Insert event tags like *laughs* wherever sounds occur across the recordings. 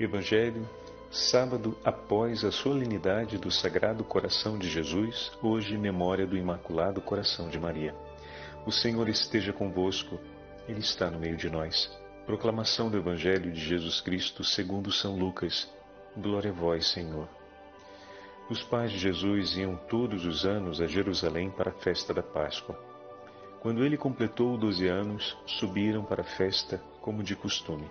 Evangelho, sábado após a solenidade do Sagrado Coração de Jesus, hoje memória do Imaculado Coração de Maria. O Senhor esteja convosco, Ele está no meio de nós. Proclamação do Evangelho de Jesus Cristo segundo São Lucas. Glória a vós, Senhor. Os pais de Jesus iam todos os anos a Jerusalém para a festa da Páscoa. Quando ele completou doze anos, subiram para a festa como de costume.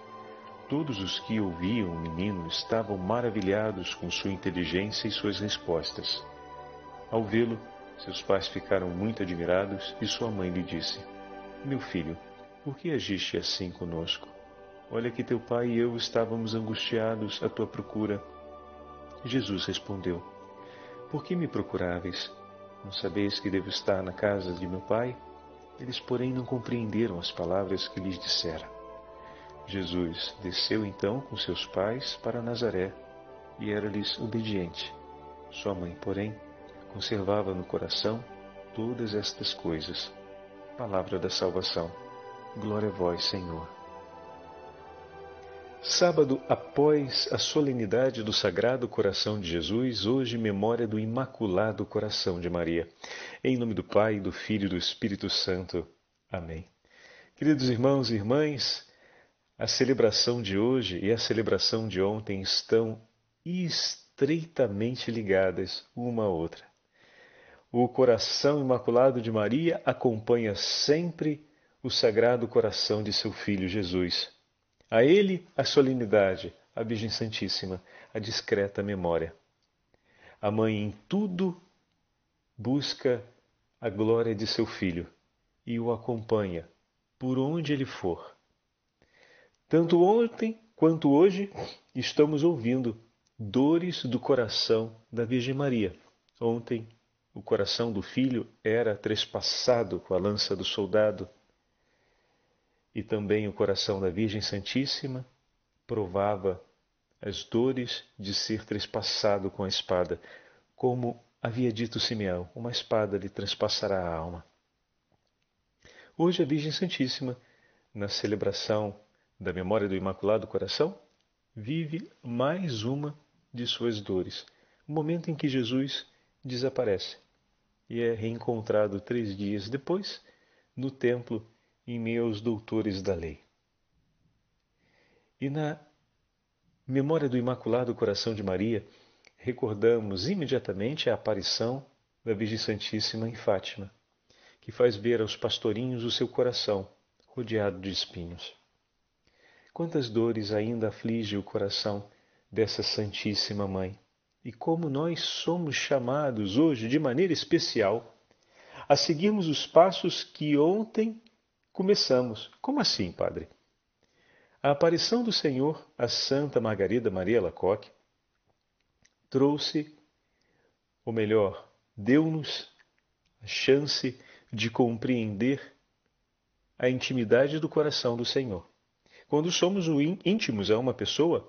Todos os que ouviam o menino estavam maravilhados com sua inteligência e suas respostas. Ao vê-lo, seus pais ficaram muito admirados e sua mãe lhe disse: Meu filho, por que agiste assim conosco? Olha que teu pai e eu estávamos angustiados à tua procura. Jesus respondeu: Por que me procuráveis? Não sabeis que devo estar na casa de meu pai? Eles, porém, não compreenderam as palavras que lhes dissera. Jesus desceu então com seus pais para Nazaré e era-lhes obediente. Sua mãe, porém, conservava no coração todas estas coisas. Palavra da salvação. Glória a vós, Senhor. Sábado após a solenidade do Sagrado Coração de Jesus, hoje memória do Imaculado Coração de Maria. Em nome do Pai, do Filho e do Espírito Santo. Amém. Queridos irmãos e irmãs, a celebração de hoje e a celebração de ontem estão estreitamente ligadas uma à outra. O coração imaculado de Maria acompanha sempre o sagrado coração de seu filho Jesus. A ele a solenidade, a Virgem Santíssima, a discreta memória. A mãe em tudo busca a glória de seu filho e o acompanha por onde ele for. Tanto ontem quanto hoje estamos ouvindo dores do coração da Virgem Maria. Ontem o coração do filho era trespassado com a lança do soldado e também o coração da Virgem Santíssima provava as dores de ser trespassado com a espada, como havia dito Simeão: uma espada lhe transpassará a alma. Hoje a Virgem Santíssima, na celebração da memória do Imaculado Coração, vive mais uma de suas dores, o momento em que Jesus desaparece e é reencontrado três dias depois no templo em meio aos doutores da lei. E na memória do Imaculado Coração de Maria, recordamos imediatamente a aparição da Virgem Santíssima em Fátima, que faz ver aos pastorinhos o seu coração rodeado de espinhos. Quantas dores ainda aflige o coração dessa Santíssima Mãe. E como nós somos chamados hoje, de maneira especial, a seguirmos os passos que ontem começamos. Como assim, Padre? A aparição do Senhor a Santa Margarida Maria Lacoque trouxe, ou melhor, deu-nos a chance de compreender a intimidade do coração do Senhor. Quando somos íntimos a uma pessoa,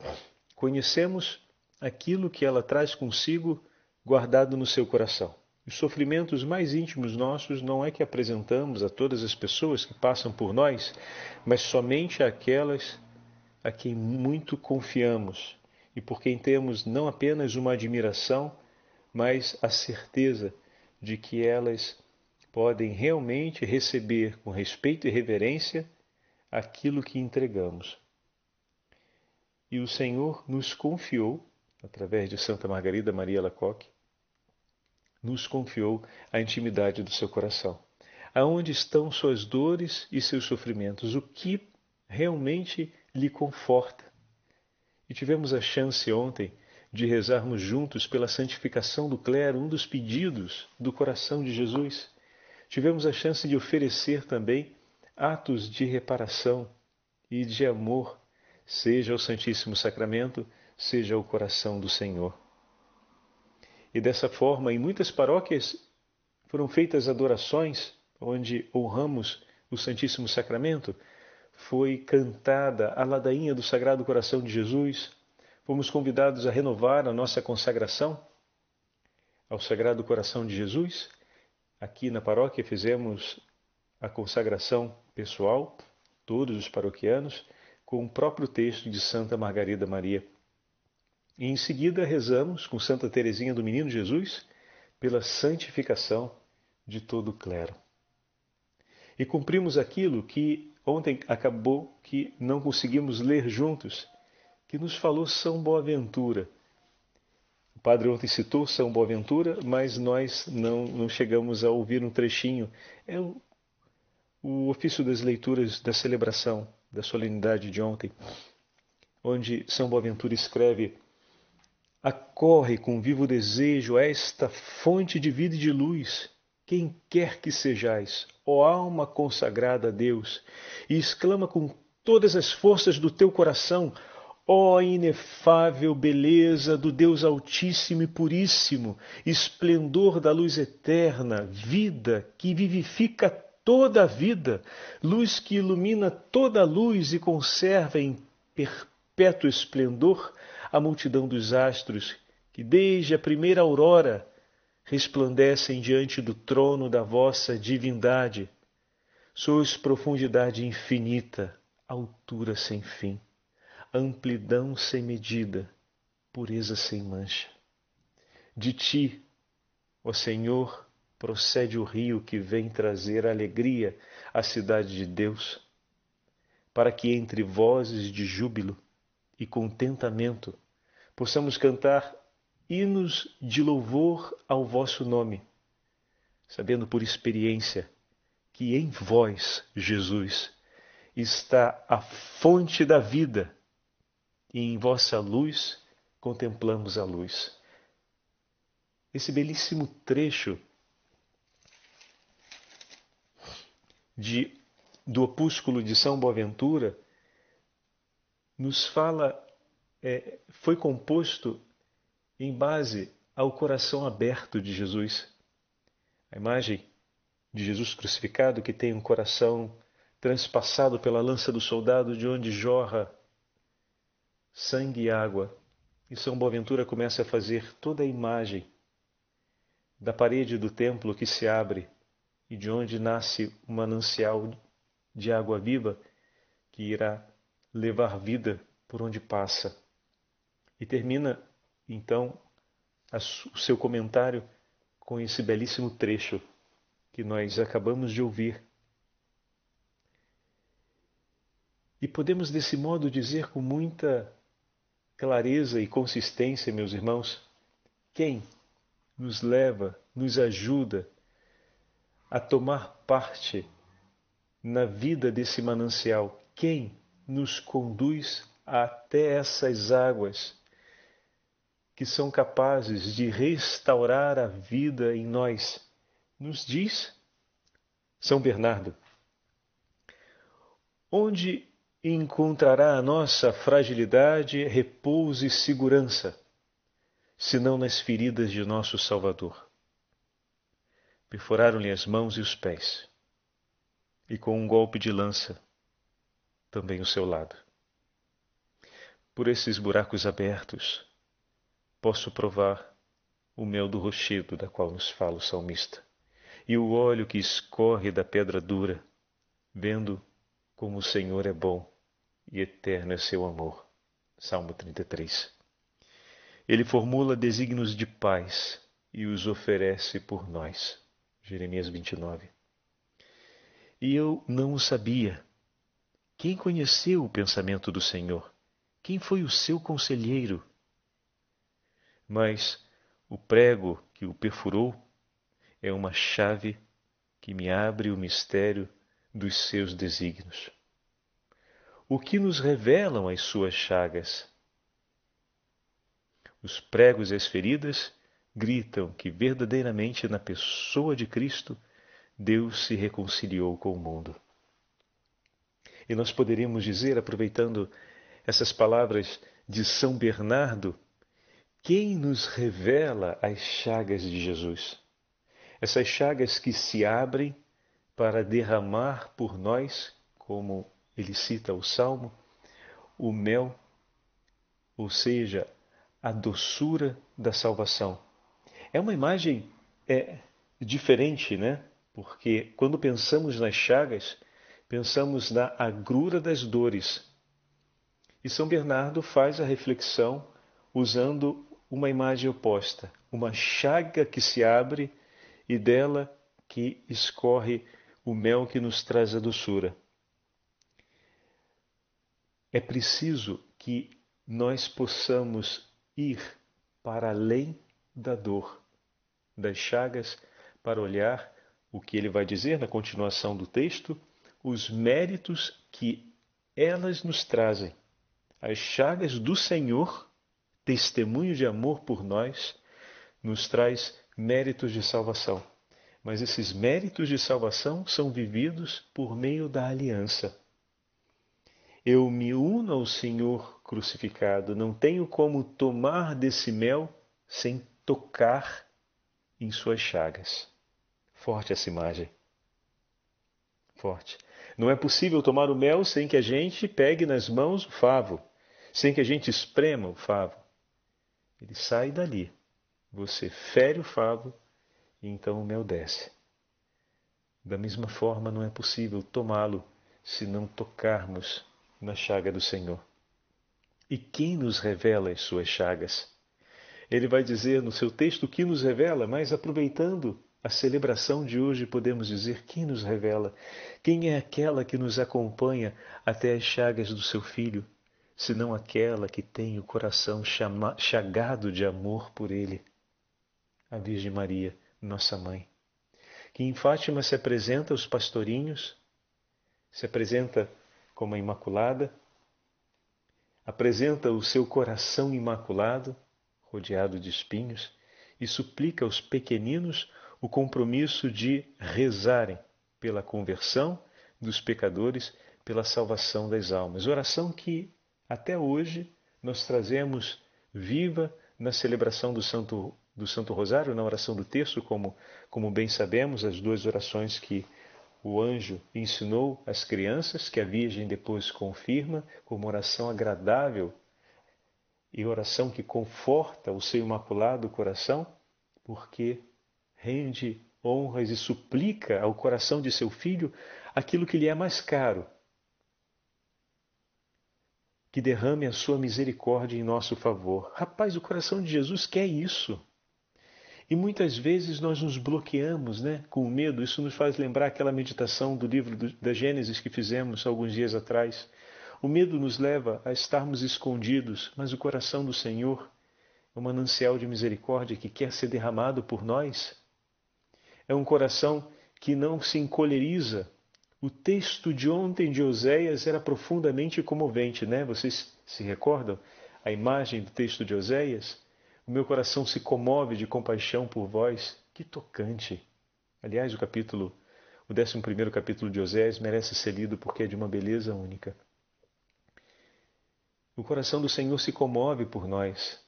conhecemos aquilo que ela traz consigo guardado no seu coração. Os sofrimentos mais íntimos nossos não é que apresentamos a todas as pessoas que passam por nós, mas somente àquelas a quem muito confiamos e por quem temos não apenas uma admiração, mas a certeza de que elas podem realmente receber com respeito e reverência aquilo que entregamos. E o Senhor nos confiou, através de Santa Margarida Maria Lacoque, nos confiou a intimidade do seu coração. Aonde estão suas dores e seus sofrimentos? O que realmente lhe conforta? E tivemos a chance ontem de rezarmos juntos pela santificação do clero, um dos pedidos do coração de Jesus. Tivemos a chance de oferecer também atos de reparação e de amor seja o Santíssimo Sacramento, seja o coração do Senhor. E dessa forma, em muitas paróquias foram feitas adorações onde honramos o Santíssimo Sacramento, foi cantada a ladainha do Sagrado Coração de Jesus, fomos convidados a renovar a nossa consagração ao Sagrado Coração de Jesus. Aqui na paróquia fizemos a consagração pessoal, todos os paroquianos, com o próprio texto de Santa Margarida Maria. E em seguida rezamos com Santa Teresinha do Menino Jesus pela santificação de todo o clero. E cumprimos aquilo que ontem acabou que não conseguimos ler juntos, que nos falou São Boaventura. O padre ontem citou São Boaventura, mas nós não, não chegamos a ouvir um trechinho. É o, o ofício das leituras da celebração da solenidade de ontem, onde São Boaventura escreve: Acorre com vivo desejo a esta fonte de vida e de luz, quem quer que sejais, ó alma consagrada a Deus, e exclama com todas as forças do teu coração: Ó inefável beleza do Deus Altíssimo e Puríssimo, esplendor da luz eterna, vida que vivifica toda a vida, luz que ilumina toda a luz e conserva em perpétuo esplendor a multidão dos astros que desde a primeira aurora resplandecem diante do trono da vossa divindade. Sois profundidade infinita, altura sem fim, amplidão sem medida, pureza sem mancha. De ti, ó Senhor, procede o rio que vem trazer alegria à cidade de Deus, para que entre vozes de júbilo e contentamento possamos cantar hinos de louvor ao vosso nome, sabendo por experiência que em vós, Jesus, está a fonte da vida e em vossa luz contemplamos a luz. Esse belíssimo trecho de, do opúsculo de São Boaventura nos fala, é, foi composto em base ao coração aberto de Jesus. A imagem de Jesus crucificado que tem um coração transpassado pela lança do soldado, de onde jorra sangue e água. E São Boaventura começa a fazer toda a imagem da parede do templo que se abre e de onde nasce um manancial de água viva que irá levar vida por onde passa. E termina, então, o seu comentário com esse belíssimo trecho que nós acabamos de ouvir. E podemos, desse modo, dizer com muita clareza e consistência, meus irmãos, quem nos leva, nos ajuda a tomar parte na vida desse manancial? Quem nos conduz até essas águas que são capazes de restaurar a vida em nós? Nos diz São Bernardo. Onde encontrará a nossa fragilidade repouso e segurança, senão nas feridas de nosso Salvador? Perfuraram-lhe as mãos e os pés, e com um golpe de lança também o seu lado. Por esses buracos abertos, posso provar o mel do rochedo da qual nos fala o salmista, e o óleo que escorre da pedra dura, vendo como o Senhor é bom e eterno é seu amor. Salmo 33. Ele formula desígnios de paz e os oferece por nós. Jeremias 29. E eu não o sabia. Quem conheceu o pensamento do Senhor? Quem foi o seu conselheiro? Mas o prego que o perfurou é uma chave que me abre o mistério dos seus desígnios. O que nos revelam as suas chagas? Os pregos e as feridas gritam que verdadeiramente na pessoa de Cristo Deus se reconciliou com o mundo. E nós poderíamos dizer, aproveitando essas palavras de São Bernardo, quem nos revela as chagas de Jesus? Essas chagas que se abrem para derramar por nós, como ele cita o Salmo, o mel, ou seja, a doçura da salvação. É uma imagem é, diferente, né? Porque quando pensamos nas chagas, pensamos na agrura das dores. E São Bernardo faz a reflexão usando uma imagem oposta, uma chaga que se abre e dela que escorre o mel que nos traz a doçura. É preciso que nós possamos ir para além da dor, das chagas, para olhar o que ele vai dizer na continuação do texto, os méritos que elas nos trazem. As chagas do Senhor, testemunho de amor por nós, nos traz méritos de salvação. Mas esses méritos de salvação são vividos por meio da aliança. Eu me uno ao Senhor crucificado, não tenho como tomar desse mel sem tocar em suas chagas. Forte essa imagem. Forte. Não é possível tomar o mel sem que a gente pegue nas mãos o favo, sem que a gente esprema o favo. Ele sai dali. Você fere o favo e então o mel desce. Da mesma forma, não é possível tomá-lo se não tocarmos na chaga do Senhor. E quem nos revela as suas chagas? Ele vai dizer no seu texto que nos revela, mas aproveitando a celebração de hoje, podemos dizer quem nos revela, quem é aquela que nos acompanha até as chagas do seu filho, senão aquela que tem o coração chama, chagado de amor por ele, a Virgem Maria, nossa mãe, que em Fátima se apresenta aos pastorinhos, se apresenta como a Imaculada, apresenta o seu coração imaculado, rodeado de espinhos, e suplica aos pequeninos o compromisso de rezarem pela conversão dos pecadores, pela salvação das almas. Oração que até hoje nós trazemos viva na celebração do Santo, do Santo Rosário, na oração do terço, como, como bem sabemos, as duas orações que o anjo ensinou às crianças, que a Virgem depois confirma como oração agradável e oração que conforta o seu imaculado coração, porque rende honras e suplica ao coração de seu filho aquilo que lhe é mais caro. Que derrame a sua misericórdia em nosso favor. Rapaz, o coração de Jesus quer isso. E muitas vezes nós nos bloqueamos né, com medo. Isso nos faz lembrar aquela meditação do livro da Gênesis que fizemos alguns dias atrás. O medo nos leva a estarmos escondidos, mas o coração do Senhor é um manancial de misericórdia que quer ser derramado por nós. É um coração que não se encoleriza. O texto de ontem de Oséias era profundamente comovente, né? Vocês se recordam? A imagem do texto de Oséias? O meu coração se comove de compaixão por vós. Que tocante! Aliás, o capítulo, o 11 capítulo de Osés merece ser lido porque é de uma beleza única. O coração do Senhor se comove por nós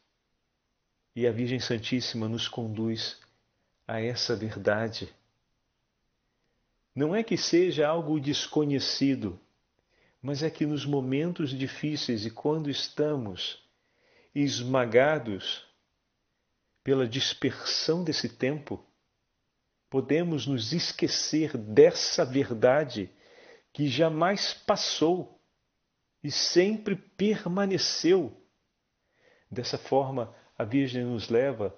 e a Virgem Santíssima nos conduz a essa verdade. Não é que seja algo desconhecido, mas é que nos momentos difíceis e quando estamos esmagados pela dispersão desse tempo, podemos nos esquecer dessa verdade que jamais passou e sempre permaneceu. Dessa forma, a Virgem nos leva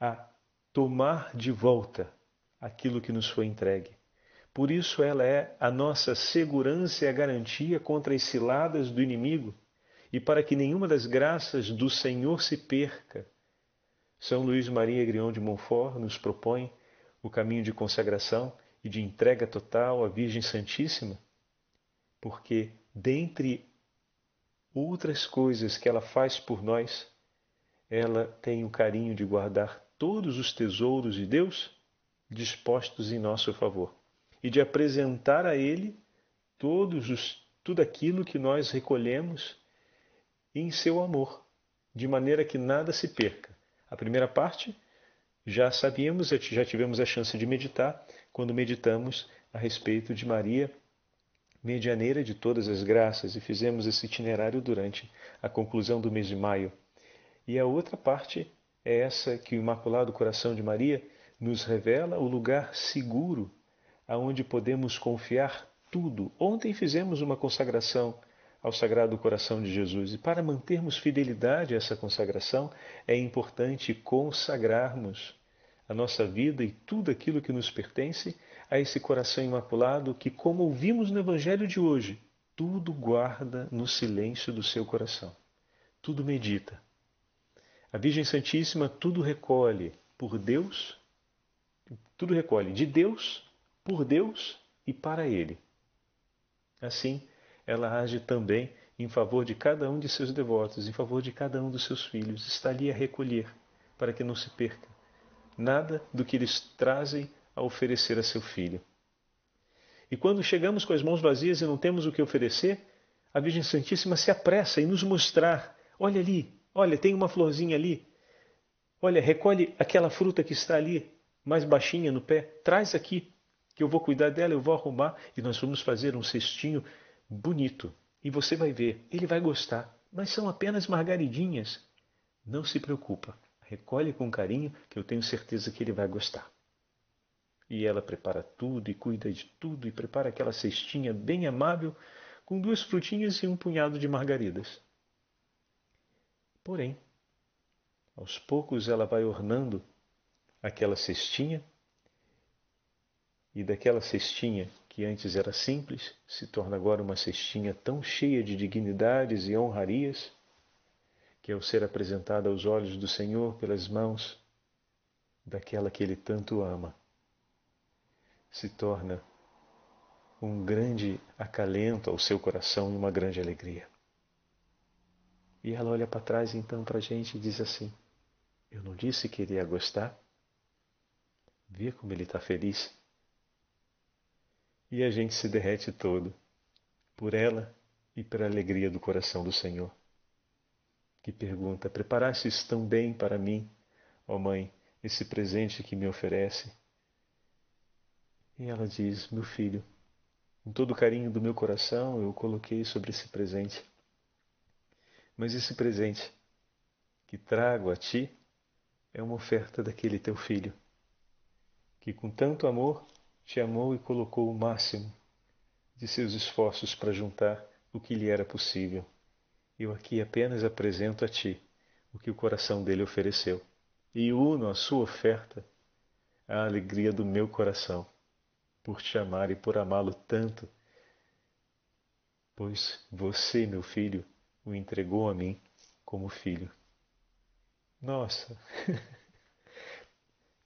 a tomar de volta aquilo que nos foi entregue. Por isso, ela é a nossa segurança e a garantia contra as ciladas do inimigo e para que nenhuma das graças do Senhor se perca são Luís Maria Grião de Montfort nos propõe o caminho de consagração e de entrega total à Virgem Santíssima, porque, dentre outras coisas que ela faz por nós, ela tem o carinho de guardar todos os tesouros de Deus dispostos em nosso favor e de apresentar a Ele todos os, tudo aquilo que nós recolhemos em seu amor, de maneira que nada se perca. A primeira parte já sabíamos, já tivemos a chance de meditar quando meditamos a respeito de Maria, medianeira de todas as graças, e fizemos esse itinerário durante a conclusão do mês de maio. E a outra parte é essa que o Imaculado Coração de Maria nos revela o lugar seguro aonde podemos confiar tudo. Ontem fizemos uma consagração ao Sagrado Coração de Jesus e para mantermos fidelidade a essa consagração é importante consagrarmos a nossa vida e tudo aquilo que nos pertence a esse coração imaculado que, como ouvimos no Evangelho de hoje, tudo guarda no silêncio do seu coração, tudo medita, a Virgem Santíssima tudo recolhe por Deus, tudo recolhe de Deus, por Deus e para Ele. Assim, ela age também em favor de cada um de seus devotos, em favor de cada um dos seus filhos. Está ali a recolher para que não se perca nada do que eles trazem a oferecer a seu filho. E quando chegamos com as mãos vazias e não temos o que oferecer, a Virgem Santíssima se apressa em nos mostrar: olha ali, Olha, tem uma florzinha ali. Olha, recolhe aquela fruta que está ali, mais baixinha no pé. Traz aqui, que eu vou cuidar dela, eu vou arrumar e nós vamos fazer um cestinho bonito. E você vai ver, ele vai gostar. Mas são apenas margaridinhas. Não se preocupa. Recolhe com carinho, que eu tenho certeza que ele vai gostar. E ela prepara tudo e cuida de tudo e prepara aquela cestinha bem amável com duas frutinhas e um punhado de margaridas. Porém, aos poucos ela vai ornando aquela cestinha, e daquela cestinha que antes era simples, se torna agora uma cestinha tão cheia de dignidades e honrarias, que ao ser apresentada aos olhos do Senhor pelas mãos daquela que Ele tanto ama, se torna um grande acalento ao seu coração e uma grande alegria. E ela olha para trás então para a gente e diz assim: Eu não disse que iria gostar? Vê como ele está feliz. E a gente se derrete todo por ela e pela alegria do coração do Senhor. Que pergunta: Preparastes tão bem para mim, ó Mãe, esse presente que me oferece? E ela diz: Meu filho, com todo o carinho do meu coração, eu coloquei sobre esse presente mas esse presente que trago a ti é uma oferta daquele teu filho, que com tanto amor te amou e colocou o máximo de seus esforços para juntar o que lhe era possível. Eu aqui apenas apresento a ti o que o coração dele ofereceu e uno a sua oferta à alegria do meu coração por te amar e por amá-lo tanto, pois você, meu filho, o entregou a mim como filho. Nossa! *laughs*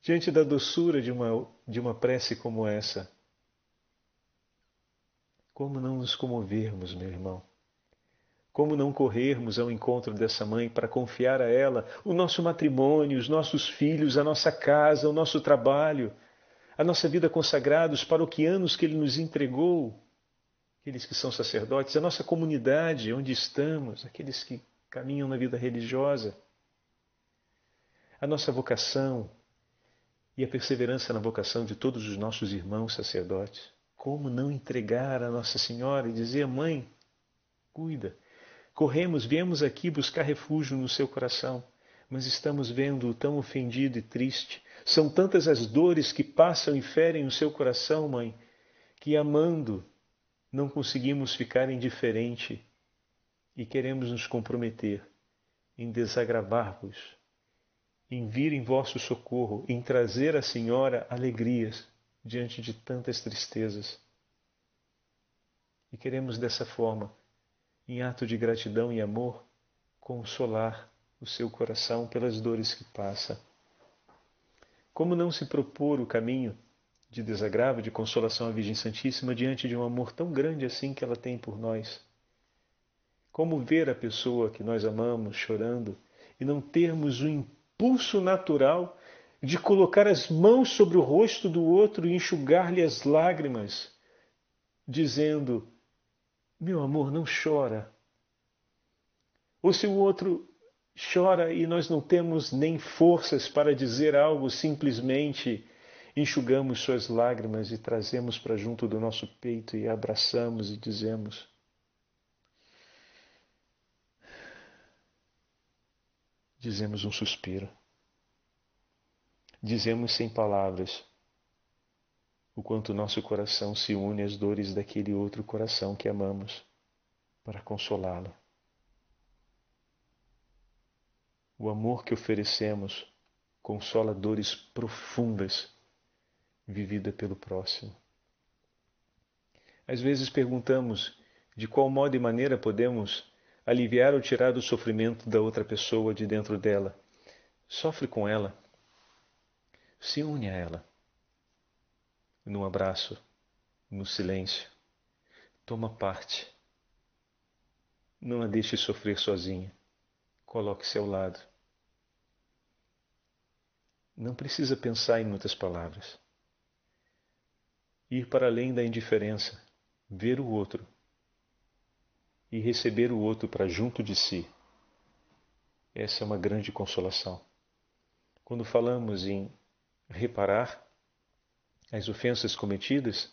Diante da doçura de uma, de uma prece como essa, como não nos comovermos, meu irmão? Como não corrermos ao encontro dessa mãe para confiar a ela o nosso matrimônio, os nossos filhos, a nossa casa, o nosso trabalho, a nossa vida consagrados para o que anos que Ele nos entregou? aqueles que são sacerdotes, a nossa comunidade, onde estamos, aqueles que caminham na vida religiosa, a nossa vocação e a perseverança na vocação de todos os nossos irmãos sacerdotes. Como não entregar a Nossa Senhora e dizer, mãe, cuida. Corremos, viemos aqui buscar refúgio no seu coração, mas estamos vendo-o tão ofendido e triste. São tantas as dores que passam e ferem o seu coração, mãe, que amando não conseguimos ficar indiferente e queremos nos comprometer em desagravar-vos, em vir em vosso socorro, em trazer à Senhora alegrias diante de tantas tristezas. E queremos dessa forma, em ato de gratidão e amor, consolar o seu coração pelas dores que passa. Como não se propor o caminho de desagravo, de consolação à Virgem Santíssima diante de um amor tão grande assim que ela tem por nós. Como ver a pessoa que nós amamos chorando e não termos o impulso natural de colocar as mãos sobre o rosto do outro e enxugar-lhe as lágrimas, dizendo: Meu amor, não chora. Ou se o outro chora e nós não temos nem forças para dizer algo, simplesmente enxugamos suas lágrimas e trazemos para junto do nosso peito e abraçamos e dizemos: Dizemos um suspiro. Dizemos sem palavras o quanto nosso coração se une às dores daquele outro coração que amamos para consolá-lo. O amor que oferecemos consola dores profundas vivida pelo próximo. Às vezes perguntamos de qual modo e maneira podemos aliviar ou tirar o sofrimento da outra pessoa de dentro dela. Sofre com ela. Se une a ela. Num abraço, no silêncio. Toma parte. Não a deixe sofrer sozinha. Coloque-se ao lado. Não precisa pensar em muitas palavras ir para além da indiferença, ver o outro e receber o outro para junto de si. Essa é uma grande consolação. Quando falamos em reparar as ofensas cometidas,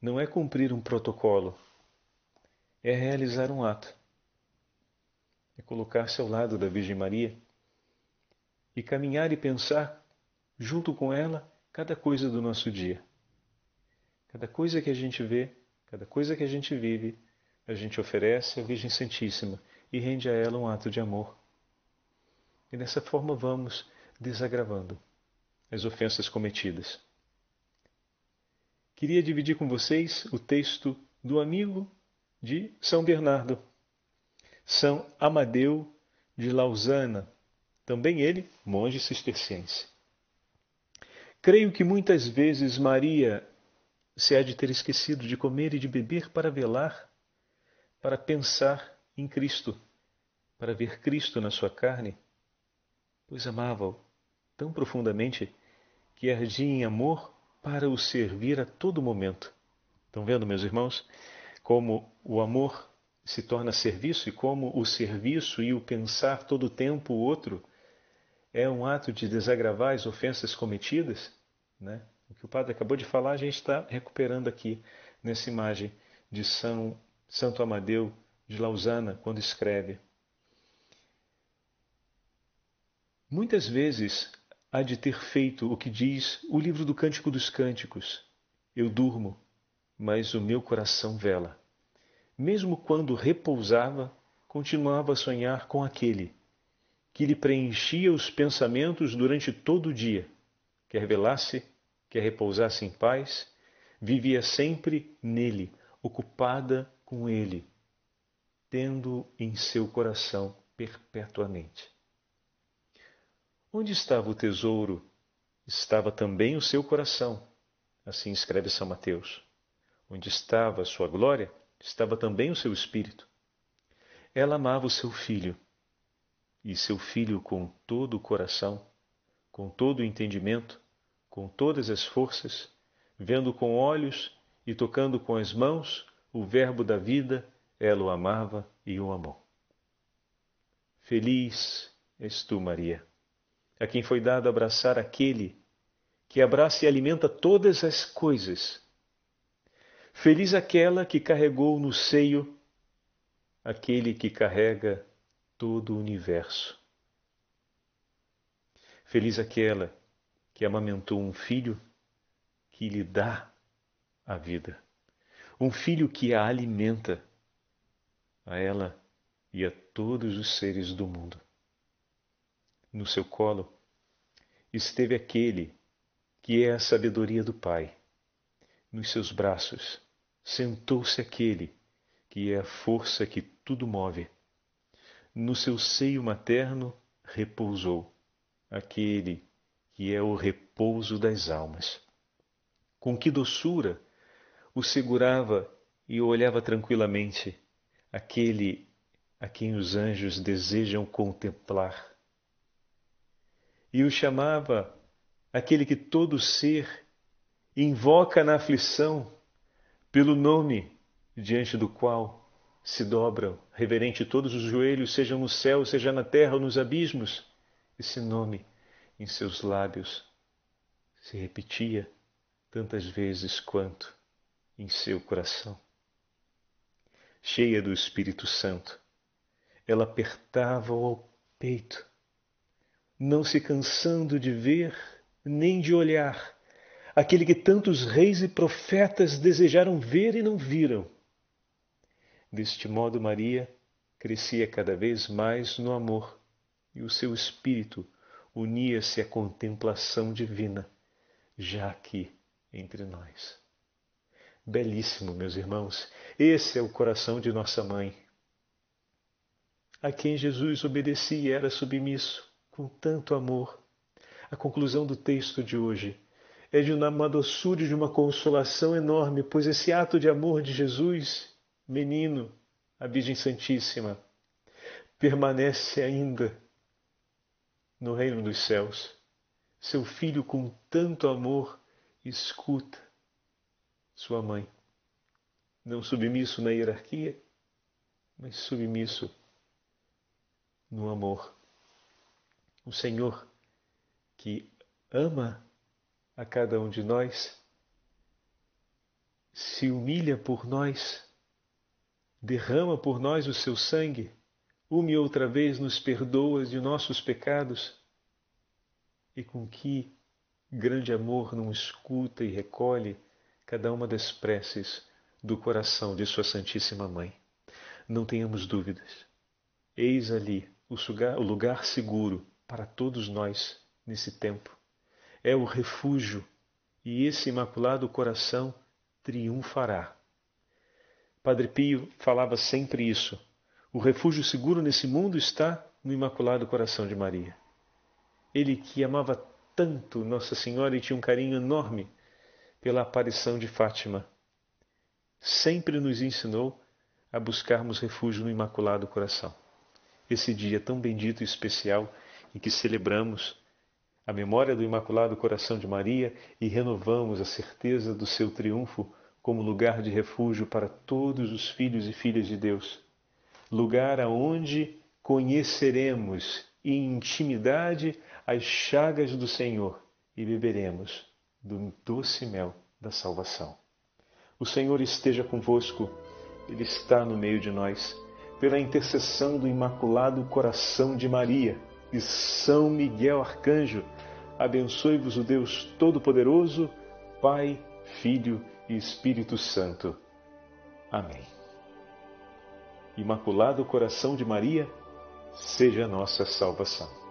não é cumprir um protocolo, é realizar um ato. É colocar-se ao lado da Virgem Maria e caminhar e pensar junto com ela cada coisa do nosso dia. Cada coisa que a gente vê, cada coisa que a gente vive, a gente oferece à Virgem Santíssima e rende a ela um ato de amor. E dessa forma vamos desagravando as ofensas cometidas. Queria dividir com vocês o texto do amigo de São Bernardo, São Amadeu de Lausana, também ele monge cisterciense. Creio que muitas vezes Maria se há de ter esquecido de comer e de beber para velar, para pensar em Cristo, para ver Cristo na sua carne, pois amava-o tão profundamente que ardia em amor para o servir a todo momento. Estão vendo, meus irmãos, como o amor se torna serviço e como o serviço e o pensar todo o tempo o outro é um ato de desagravar as ofensas cometidas, né? O que o padre acabou de falar, a gente está recuperando aqui nessa imagem de São Santo Amadeu de Lausana, quando escreve. Muitas vezes há de ter feito o que diz o livro do Cântico dos Cânticos: Eu durmo, mas o meu coração vela. Mesmo quando repousava, continuava a sonhar com aquele que lhe preenchia os pensamentos durante todo o dia, quer velasse, que repousasse em paz, vivia sempre nele, ocupada com ele, tendo em seu coração perpetuamente. Onde estava o tesouro, estava também o seu coração. Assim escreve São Mateus. Onde estava a sua glória, estava também o seu espírito. Ela amava o seu filho, e seu filho com todo o coração, com todo o entendimento, com todas as forças, vendo com olhos e tocando com as mãos o Verbo da vida, ela o amava e o amou. Feliz és tu, Maria, a quem foi dado abraçar aquele que abraça e alimenta todas as coisas. Feliz aquela que carregou no seio aquele que carrega todo o universo. Feliz aquela que amamentou um filho que lhe dá a vida, um filho que a alimenta, a ela e a todos os seres do mundo. No seu colo esteve aquele que é a sabedoria do Pai. Nos seus braços sentou-se aquele que é a força que tudo move. No seu seio materno repousou aquele que é o repouso das almas. Com que doçura o segurava e olhava tranquilamente, aquele a quem os anjos desejam contemplar. E o chamava aquele que todo ser invoca na aflição pelo nome diante do qual se dobram, reverente todos os joelhos, sejam no céu, seja na terra ou nos abismos. Esse nome em seus lábios se repetia tantas vezes quanto em seu coração. Cheia do Espírito Santo, ela apertava-o ao peito, não se cansando de ver nem de olhar aquele que tantos reis e profetas desejaram ver e não viram Deste modo, Maria crescia cada vez mais no amor e o seu espírito unia-se à contemplação divina, já aqui entre nós. Belíssimo, meus irmãos, esse é o coração de nossa mãe, a quem Jesus obedecia e era submisso com tanto amor. A conclusão do texto de hoje é de uma doçura de uma consolação enorme, pois esse ato de amor de Jesus menino, a Virgem Santíssima, permanece ainda no reino dos céus. Seu filho, com tanto amor, escuta sua mãe, não submisso na hierarquia, mas submisso no amor. O Senhor que ama a cada um de nós, se humilha por nós derrama por nós o seu sangue, uma e outra vez nos perdoas de nossos pecados, e com que grande amor não escuta e recolhe cada uma das preces do coração de Sua Santíssima Mãe. Não tenhamos dúvidas. Eis ali o lugar seguro para todos nós nesse tempo. É o refúgio e esse imaculado coração triunfará Padre Pio falava sempre isso. O refúgio seguro nesse mundo está no Imaculado Coração de Maria. Ele que amava tanto Nossa Senhora e tinha um carinho enorme pela aparição de Fátima, sempre nos ensinou a buscarmos refúgio no Imaculado Coração. Esse dia tão bendito e especial em que celebramos a memória do Imaculado Coração de Maria e renovamos a certeza do seu triunfo como lugar de refúgio para todos os filhos e filhas de Deus, lugar aonde conheceremos em intimidade as chagas do Senhor e beberemos do doce mel da salvação. O Senhor esteja convosco, Ele está no meio de nós, pela intercessão do Imaculado Coração de Maria e São Miguel Arcanjo, abençoe-vos o Deus Todo-Poderoso, Pai, Filho e Espírito Santo. Amém. Imaculado Coração de Maria, seja nossa salvação.